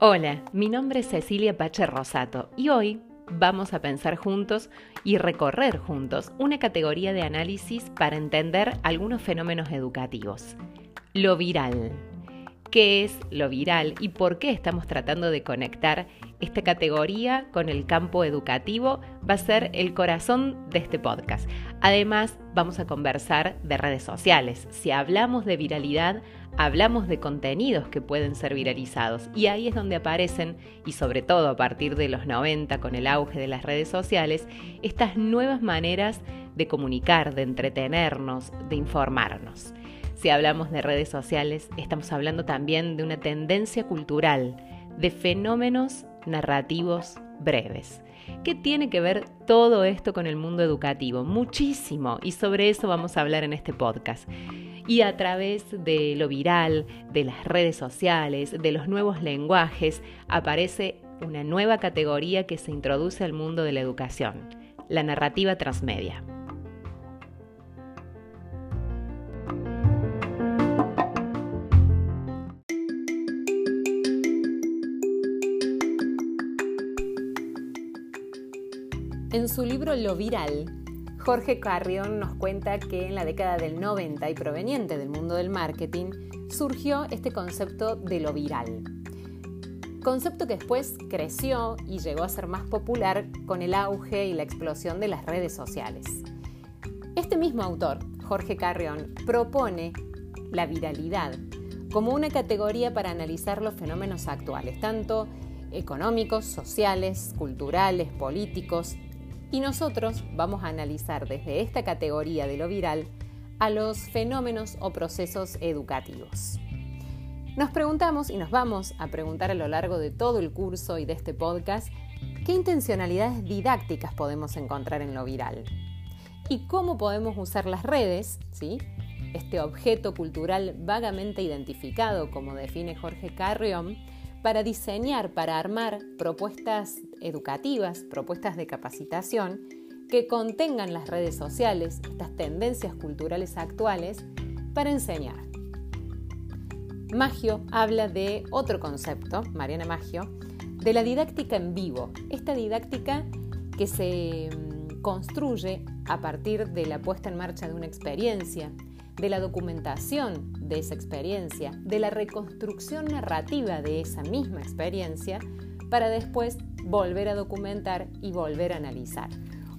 Hola, mi nombre es Cecilia Pache Rosato y hoy vamos a pensar juntos y recorrer juntos una categoría de análisis para entender algunos fenómenos educativos. Lo viral. ¿Qué es lo viral y por qué estamos tratando de conectar esta categoría con el campo educativo? Va a ser el corazón de este podcast. Además, vamos a conversar de redes sociales. Si hablamos de viralidad, hablamos de contenidos que pueden ser viralizados y ahí es donde aparecen, y sobre todo a partir de los 90 con el auge de las redes sociales, estas nuevas maneras de comunicar, de entretenernos, de informarnos. Si hablamos de redes sociales, estamos hablando también de una tendencia cultural, de fenómenos narrativos breves. ¿Qué tiene que ver todo esto con el mundo educativo? Muchísimo, y sobre eso vamos a hablar en este podcast. Y a través de lo viral, de las redes sociales, de los nuevos lenguajes, aparece una nueva categoría que se introduce al mundo de la educación, la narrativa transmedia. En su libro Lo Viral, Jorge Carrión nos cuenta que en la década del 90 y proveniente del mundo del marketing, surgió este concepto de lo viral. Concepto que después creció y llegó a ser más popular con el auge y la explosión de las redes sociales. Este mismo autor, Jorge Carrión, propone la viralidad como una categoría para analizar los fenómenos actuales, tanto económicos, sociales, culturales, políticos, y nosotros vamos a analizar desde esta categoría de lo viral a los fenómenos o procesos educativos. Nos preguntamos y nos vamos a preguntar a lo largo de todo el curso y de este podcast qué intencionalidades didácticas podemos encontrar en lo viral y cómo podemos usar las redes, ¿sí? este objeto cultural vagamente identificado como define Jorge Carrión, para diseñar, para armar propuestas educativas, propuestas de capacitación que contengan las redes sociales, estas tendencias culturales actuales, para enseñar. Magio habla de otro concepto, Mariana Magio, de la didáctica en vivo. Esta didáctica que se mm, construye a partir de la puesta en marcha de una experiencia, de la documentación de esa experiencia, de la reconstrucción narrativa de esa misma experiencia, para después volver a documentar y volver a analizar.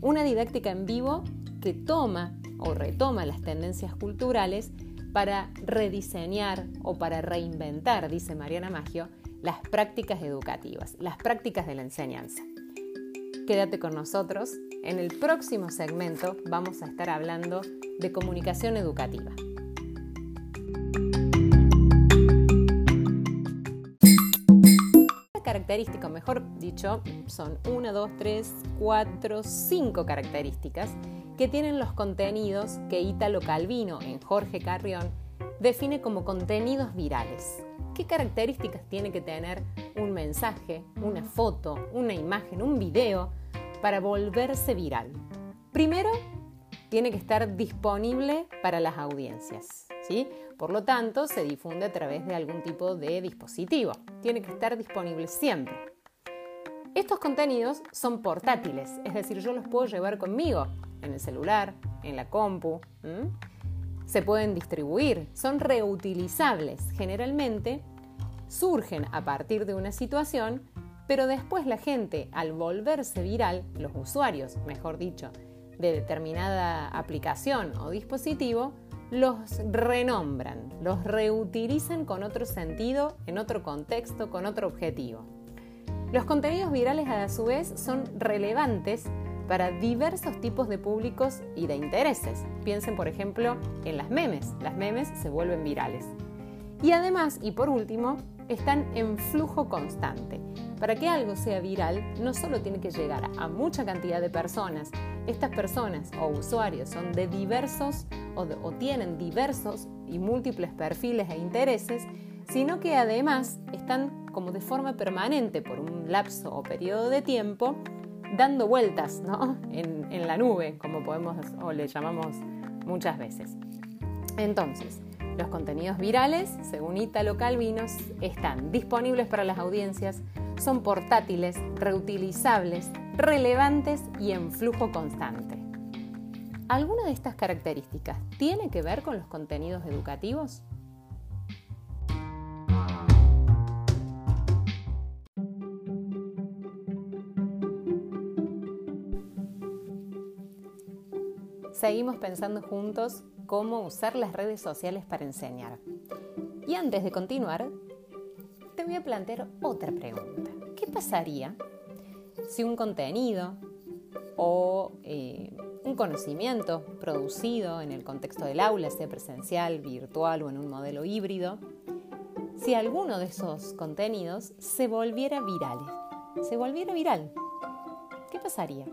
Una didáctica en vivo que toma o retoma las tendencias culturales para rediseñar o para reinventar, dice Mariana Maggio, las prácticas educativas, las prácticas de la enseñanza. Quédate con nosotros. En el próximo segmento vamos a estar hablando de comunicación educativa. característica, mejor dicho, son una, dos, tres, cuatro, cinco características que tienen los contenidos que Italo Calvino en Jorge Carrión define como contenidos virales. ¿Qué características tiene que tener un mensaje, una foto, una imagen, un video para volverse viral? Primero, tiene que estar disponible para las audiencias. ¿sí? Por lo tanto, se difunde a través de algún tipo de dispositivo. Tiene que estar disponible siempre. Estos contenidos son portátiles, es decir, yo los puedo llevar conmigo en el celular, en la compu. Se pueden distribuir, son reutilizables. Generalmente surgen a partir de una situación, pero después la gente, al volverse viral, los usuarios, mejor dicho, de determinada aplicación o dispositivo, los renombran, los reutilizan con otro sentido, en otro contexto, con otro objetivo. Los contenidos virales a su vez son relevantes para diversos tipos de públicos y de intereses. Piensen por ejemplo en las memes, las memes se vuelven virales. Y además, y por último, están en flujo constante. Para que algo sea viral, no solo tiene que llegar a mucha cantidad de personas, estas personas o usuarios son de diversos o, tienen diversos y múltiples perfiles e intereses, sino que además están como de forma permanente por un lapso o periodo de tiempo dando vueltas en, en la nube, como podemos o le llamamos muchas veces. Entonces, los contenidos virales, según Italo Calvino, están disponibles para las audiencias, son portátiles, reutilizables, relevantes y en flujo constante. ¿Alguna de estas características tiene que ver con los contenidos educativos? Seguimos pensando juntos cómo usar las redes sociales para enseñar. Y antes de continuar, voy a plantear otra pregunta. ¿Qué pasaría si un contenido o eh, un conocimiento producido en el contexto del aula, sea presencial, virtual o en un modelo híbrido, si alguno de esos contenidos se volviera viral, se volviera viral, ¿qué pasaría?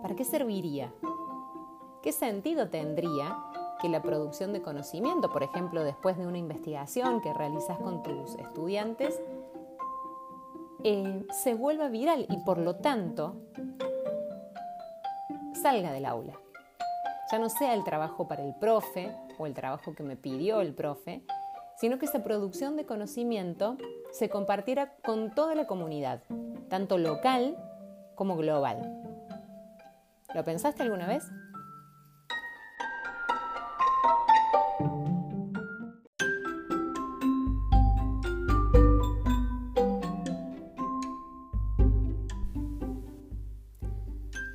¿Para qué serviría? ¿Qué sentido tendría que la producción de conocimiento, por ejemplo, después de una investigación que realizas con tus estudiantes, eh, se vuelva viral y por lo tanto salga del aula. Ya no sea el trabajo para el profe o el trabajo que me pidió el profe, sino que esa producción de conocimiento se compartiera con toda la comunidad, tanto local como global. ¿Lo pensaste alguna vez?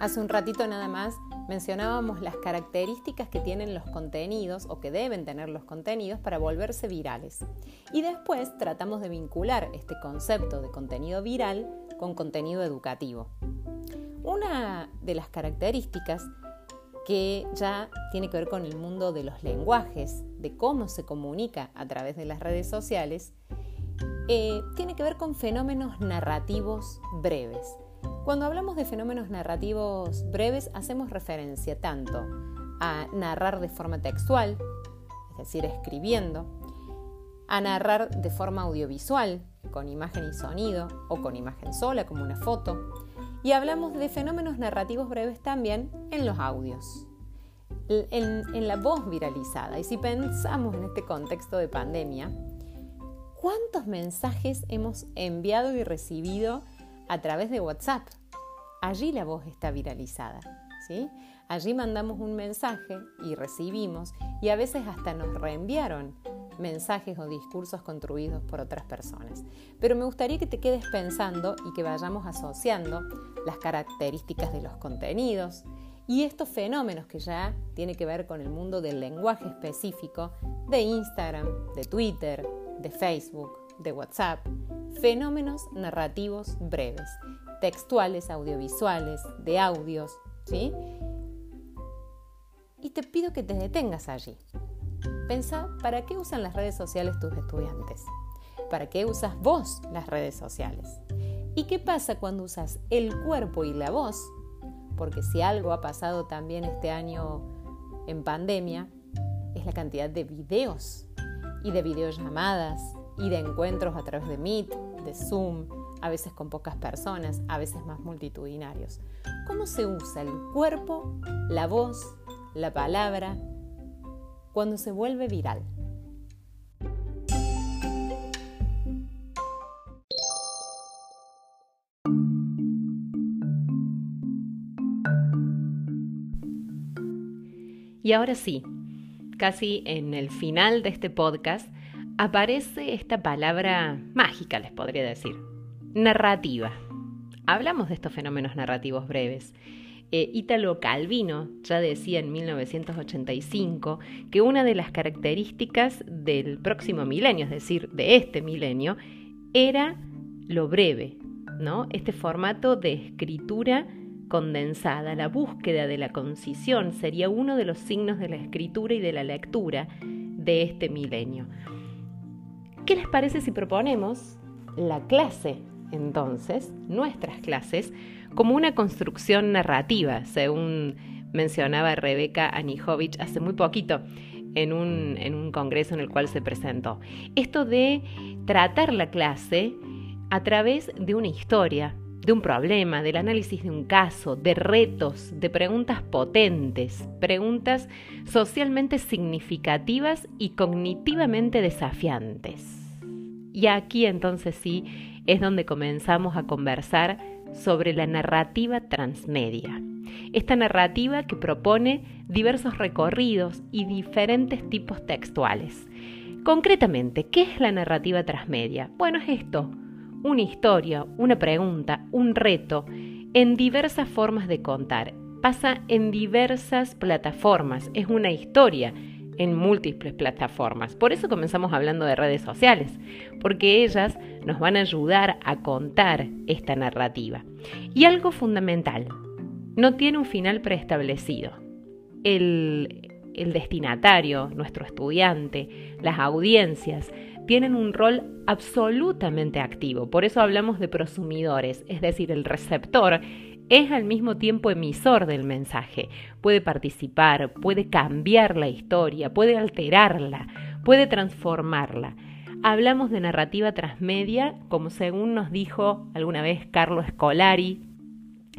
Hace un ratito nada más mencionábamos las características que tienen los contenidos o que deben tener los contenidos para volverse virales. Y después tratamos de vincular este concepto de contenido viral con contenido educativo. Una de las características que ya tiene que ver con el mundo de los lenguajes, de cómo se comunica a través de las redes sociales, eh, tiene que ver con fenómenos narrativos breves. Cuando hablamos de fenómenos narrativos breves, hacemos referencia tanto a narrar de forma textual, es decir, escribiendo, a narrar de forma audiovisual, con imagen y sonido, o con imagen sola, como una foto, y hablamos de fenómenos narrativos breves también en los audios, en, en la voz viralizada. Y si pensamos en este contexto de pandemia, ¿cuántos mensajes hemos enviado y recibido a través de WhatsApp. Allí la voz está viralizada. ¿sí? Allí mandamos un mensaje y recibimos y a veces hasta nos reenviaron mensajes o discursos construidos por otras personas. Pero me gustaría que te quedes pensando y que vayamos asociando las características de los contenidos y estos fenómenos que ya tiene que ver con el mundo del lenguaje específico de Instagram, de Twitter, de Facebook, de WhatsApp, fenómenos narrativos breves, textuales, audiovisuales, de audios, ¿sí? Y te pido que te detengas allí. Pensa, ¿para qué usan las redes sociales tus estudiantes? ¿Para qué usas vos las redes sociales? ¿Y qué pasa cuando usas el cuerpo y la voz? Porque si algo ha pasado también este año en pandemia, es la cantidad de videos y de videollamadas y de encuentros a través de Meet, de Zoom, a veces con pocas personas, a veces más multitudinarios. ¿Cómo se usa el cuerpo, la voz, la palabra cuando se vuelve viral? Y ahora sí, casi en el final de este podcast, aparece esta palabra mágica, les podría decir, narrativa. Hablamos de estos fenómenos narrativos breves. Eh, Ítalo Calvino ya decía en 1985 que una de las características del próximo milenio, es decir, de este milenio, era lo breve, ¿no? Este formato de escritura condensada, la búsqueda de la concisión sería uno de los signos de la escritura y de la lectura de este milenio. ¿Qué les parece si proponemos la clase, entonces, nuestras clases, como una construcción narrativa, según mencionaba Rebeca Anijovic hace muy poquito en un, en un congreso en el cual se presentó? Esto de tratar la clase a través de una historia, de un problema, del análisis de un caso, de retos, de preguntas potentes, preguntas socialmente significativas y cognitivamente desafiantes. Y aquí entonces sí es donde comenzamos a conversar sobre la narrativa transmedia. Esta narrativa que propone diversos recorridos y diferentes tipos textuales. Concretamente, ¿qué es la narrativa transmedia? Bueno, es esto, una historia, una pregunta, un reto, en diversas formas de contar. Pasa en diversas plataformas, es una historia en múltiples plataformas. Por eso comenzamos hablando de redes sociales, porque ellas nos van a ayudar a contar esta narrativa. Y algo fundamental, no tiene un final preestablecido. El, el destinatario, nuestro estudiante, las audiencias, tienen un rol absolutamente activo. Por eso hablamos de prosumidores, es decir, el receptor es al mismo tiempo emisor del mensaje. Puede participar, puede cambiar la historia, puede alterarla, puede transformarla. Hablamos de narrativa transmedia, como según nos dijo alguna vez Carlos Escolari,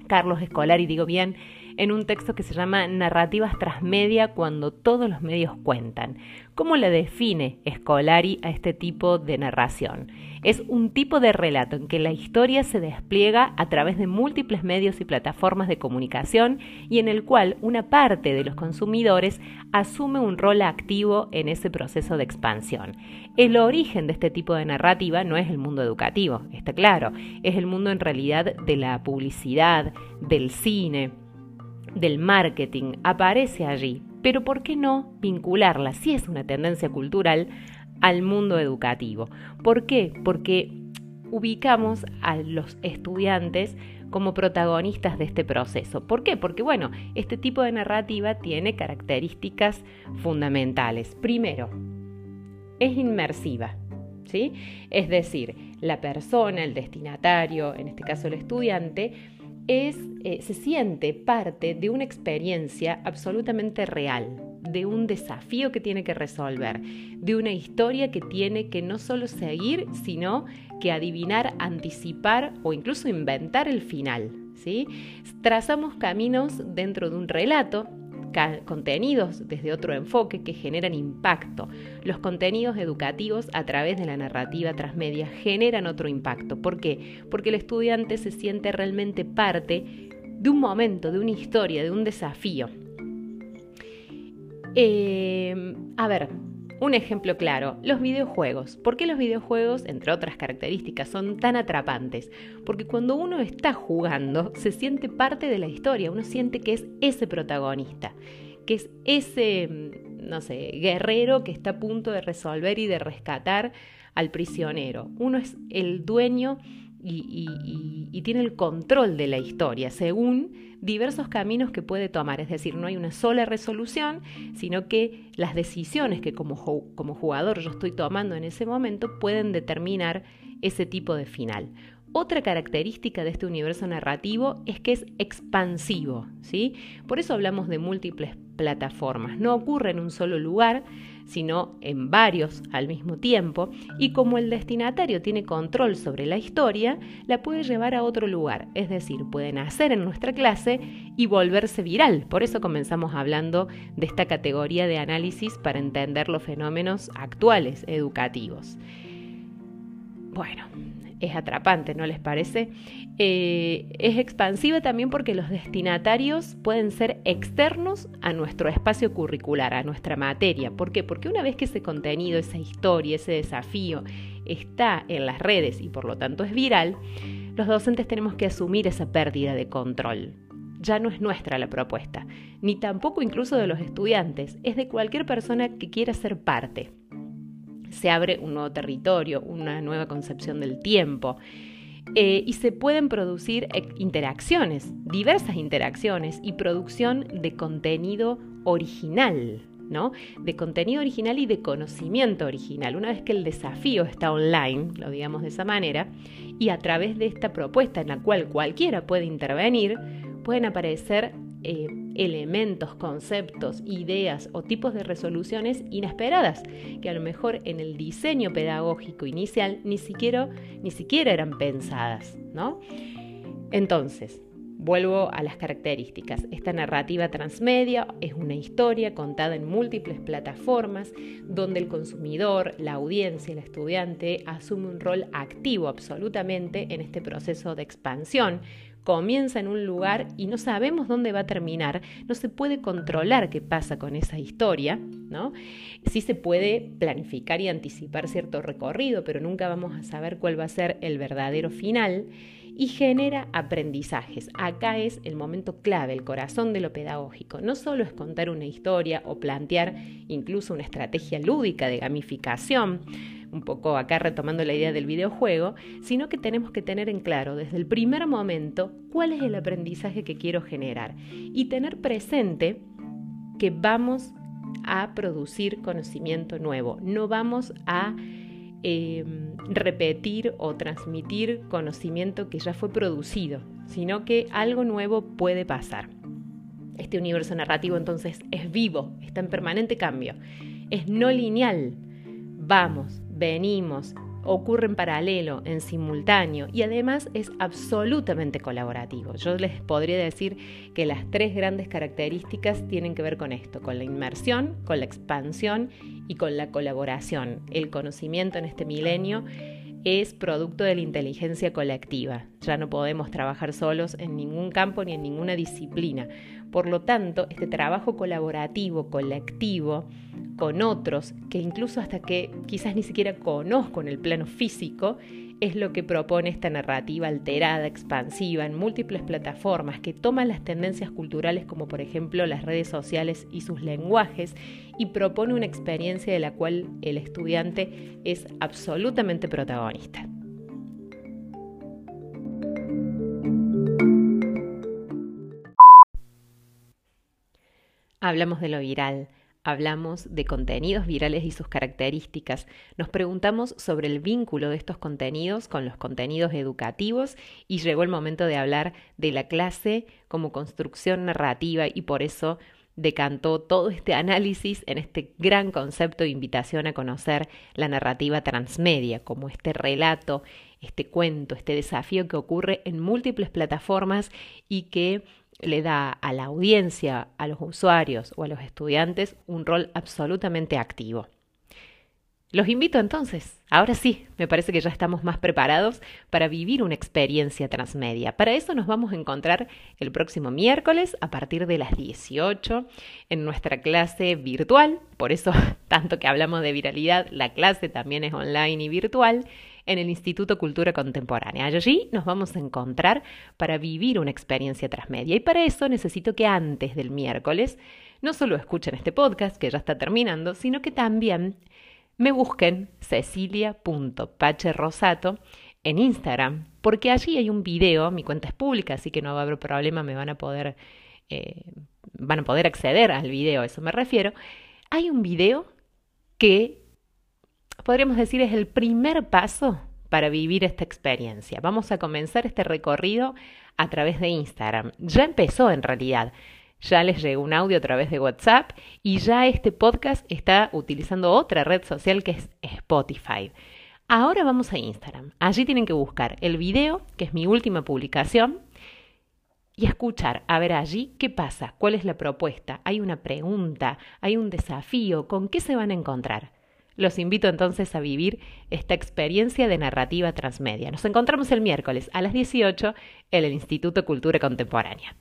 Carlos Escolari, digo bien, en un texto que se llama Narrativas transmedia cuando todos los medios cuentan. ¿Cómo le define Scolari a este tipo de narración? Es un tipo de relato en que la historia se despliega a través de múltiples medios y plataformas de comunicación y en el cual una parte de los consumidores asume un rol activo en ese proceso de expansión. El origen de este tipo de narrativa no es el mundo educativo, está claro, es el mundo en realidad de la publicidad, del cine, del marketing aparece allí, pero ¿por qué no vincularla, si es una tendencia cultural, al mundo educativo? ¿Por qué? Porque ubicamos a los estudiantes como protagonistas de este proceso. ¿Por qué? Porque, bueno, este tipo de narrativa tiene características fundamentales. Primero, es inmersiva. ¿Sí? Es decir, la persona, el destinatario, en este caso el estudiante, es, eh, se siente parte de una experiencia absolutamente real, de un desafío que tiene que resolver, de una historia que tiene que no solo seguir, sino que adivinar, anticipar o incluso inventar el final. ¿sí? Trazamos caminos dentro de un relato contenidos desde otro enfoque que generan impacto. Los contenidos educativos a través de la narrativa transmedia generan otro impacto. ¿Por qué? Porque el estudiante se siente realmente parte de un momento, de una historia, de un desafío. Eh, a ver, un ejemplo claro, los videojuegos. ¿Por qué los videojuegos, entre otras características, son tan atrapantes? Porque cuando uno está jugando, se siente parte de la historia, uno siente que es ese protagonista, que es ese, mm, no sé, guerrero que está a punto de resolver y de rescatar al prisionero. Uno es el dueño y, tiene el control de la historia según diversos caminos que puede tomar. Es decir, no hay una sola resolución, sino que las decisiones que como, como jugador yo estoy tomando en ese momento pueden determinar ese tipo de final. Otra característica de este universo narrativo es que es expansivo, ¿sí? Por eso hablamos de múltiples plataformas. No ocurre en un solo lugar, sino en varios al mismo tiempo, y como el destinatario tiene control sobre la historia, la puede llevar a otro lugar, es decir, puede nacer en nuestra clase y volverse viral. Por eso comenzamos hablando de esta categoría de análisis para entender los fenómenos actuales educativos. Bueno, es atrapante, ¿no les parece? Eh, es expansiva también porque los destinatarios pueden ser externos a nuestro espacio curricular, a nuestra materia. ¿Por qué? Porque una vez que ese contenido, esa historia, ese desafío está en las redes y por lo tanto es viral, los docentes tenemos que asumir esa pérdida de control. Ya no es nuestra la propuesta, ni tampoco incluso de los estudiantes, es de cualquier persona que quiera ser parte se abre un nuevo territorio, una nueva concepción del tiempo. Eh, y se pueden producir eh, interacciones, diversas interacciones y producción de contenido original, ¿no? De contenido original y de conocimiento original. Una vez que el desafío está online, lo digamos de esa manera, y a través de esta propuesta en la cual cualquiera puede intervenir, pueden aparecer eh, elementos, conceptos, ideas o tipos de resoluciones inesperadas, que a lo mejor en el diseño pedagógico inicial ni siquiera, ni siquiera eran pensadas. ¿no? Entonces, Vuelvo a las características. Esta narrativa transmedia es una historia contada en múltiples plataformas donde el consumidor, la audiencia, el estudiante asume un rol activo absolutamente en este proceso de expansión. Comienza en un lugar y no sabemos dónde va a terminar, no se puede controlar qué pasa con esa historia, ¿no? Sí se puede planificar y anticipar cierto recorrido, pero nunca vamos a saber cuál va a ser el verdadero final y genera aprendizajes. Acá es el momento clave, el corazón de lo pedagógico. No solo es contar una historia o plantear incluso una estrategia lúdica de gamificación, un poco acá retomando la idea del videojuego, sino que tenemos que tener en claro desde el primer momento cuál es el aprendizaje que quiero generar y tener presente que vamos a producir conocimiento nuevo, no vamos a Em, repetir o transmitir conocimiento que ya fue producido, sino que algo nuevo puede pasar. Este universo narrativo entonces es vivo, está en permanente cambio, es no lineal. Vamos, venimos, ocurre en paralelo, en simultáneo y además es absolutamente colaborativo. Yo les podría decir que las tres grandes características tienen que ver con esto, con la inmersión, con la expansión y con la colaboración. El conocimiento en este milenio es producto de la inteligencia colectiva. Ya no podemos trabajar solos en ningún campo ni en ninguna disciplina. Por lo tanto, este trabajo colaborativo, colectivo, con otros, que incluso hasta que quizás ni siquiera conozco en el plano físico, es lo que propone esta narrativa alterada, expansiva, en múltiples plataformas, que toma las tendencias culturales como por ejemplo las redes sociales y sus lenguajes, y propone una experiencia de la cual el estudiante es absolutamente protagonista. Hablamos de lo viral Hablamos de contenidos virales y sus características. Nos preguntamos sobre el vínculo de estos contenidos con los contenidos educativos y llegó el momento de hablar de la clase como construcción narrativa y por eso decantó todo este análisis en este gran concepto de invitación a conocer la narrativa transmedia, como este relato, este cuento, este desafío que ocurre en múltiples plataformas y que le da a la audiencia, a los usuarios o a los estudiantes un rol absolutamente activo. Los invito entonces, ahora sí, me parece que ya estamos más preparados para vivir una experiencia transmedia. Para eso nos vamos a encontrar el próximo miércoles a partir de las 18 en nuestra clase virtual, por eso tanto que hablamos de viralidad, la clase también es online y virtual en el Instituto Cultura Contemporánea. Allí nos vamos a encontrar para vivir una experiencia transmedia y para eso necesito que antes del miércoles no solo escuchen este podcast, que ya está terminando, sino que también me busquen cecilia.pacherosato en Instagram, porque allí hay un video, mi cuenta es pública, así que no va a haber problema, me van a poder, eh, van a poder acceder al video, a eso me refiero. Hay un video que podríamos decir, es el primer paso para vivir esta experiencia. Vamos a comenzar este recorrido a través de Instagram. Ya empezó en realidad. Ya les llegó un audio a través de WhatsApp y ya este podcast está utilizando otra red social que es Spotify. Ahora vamos a Instagram. Allí tienen que buscar el video, que es mi última publicación, y escuchar, a ver allí qué pasa, cuál es la propuesta, hay una pregunta, hay un desafío, con qué se van a encontrar. Los invito entonces a vivir esta experiencia de narrativa transmedia. Nos encontramos el miércoles a las 18 en el Instituto Cultura Contemporánea.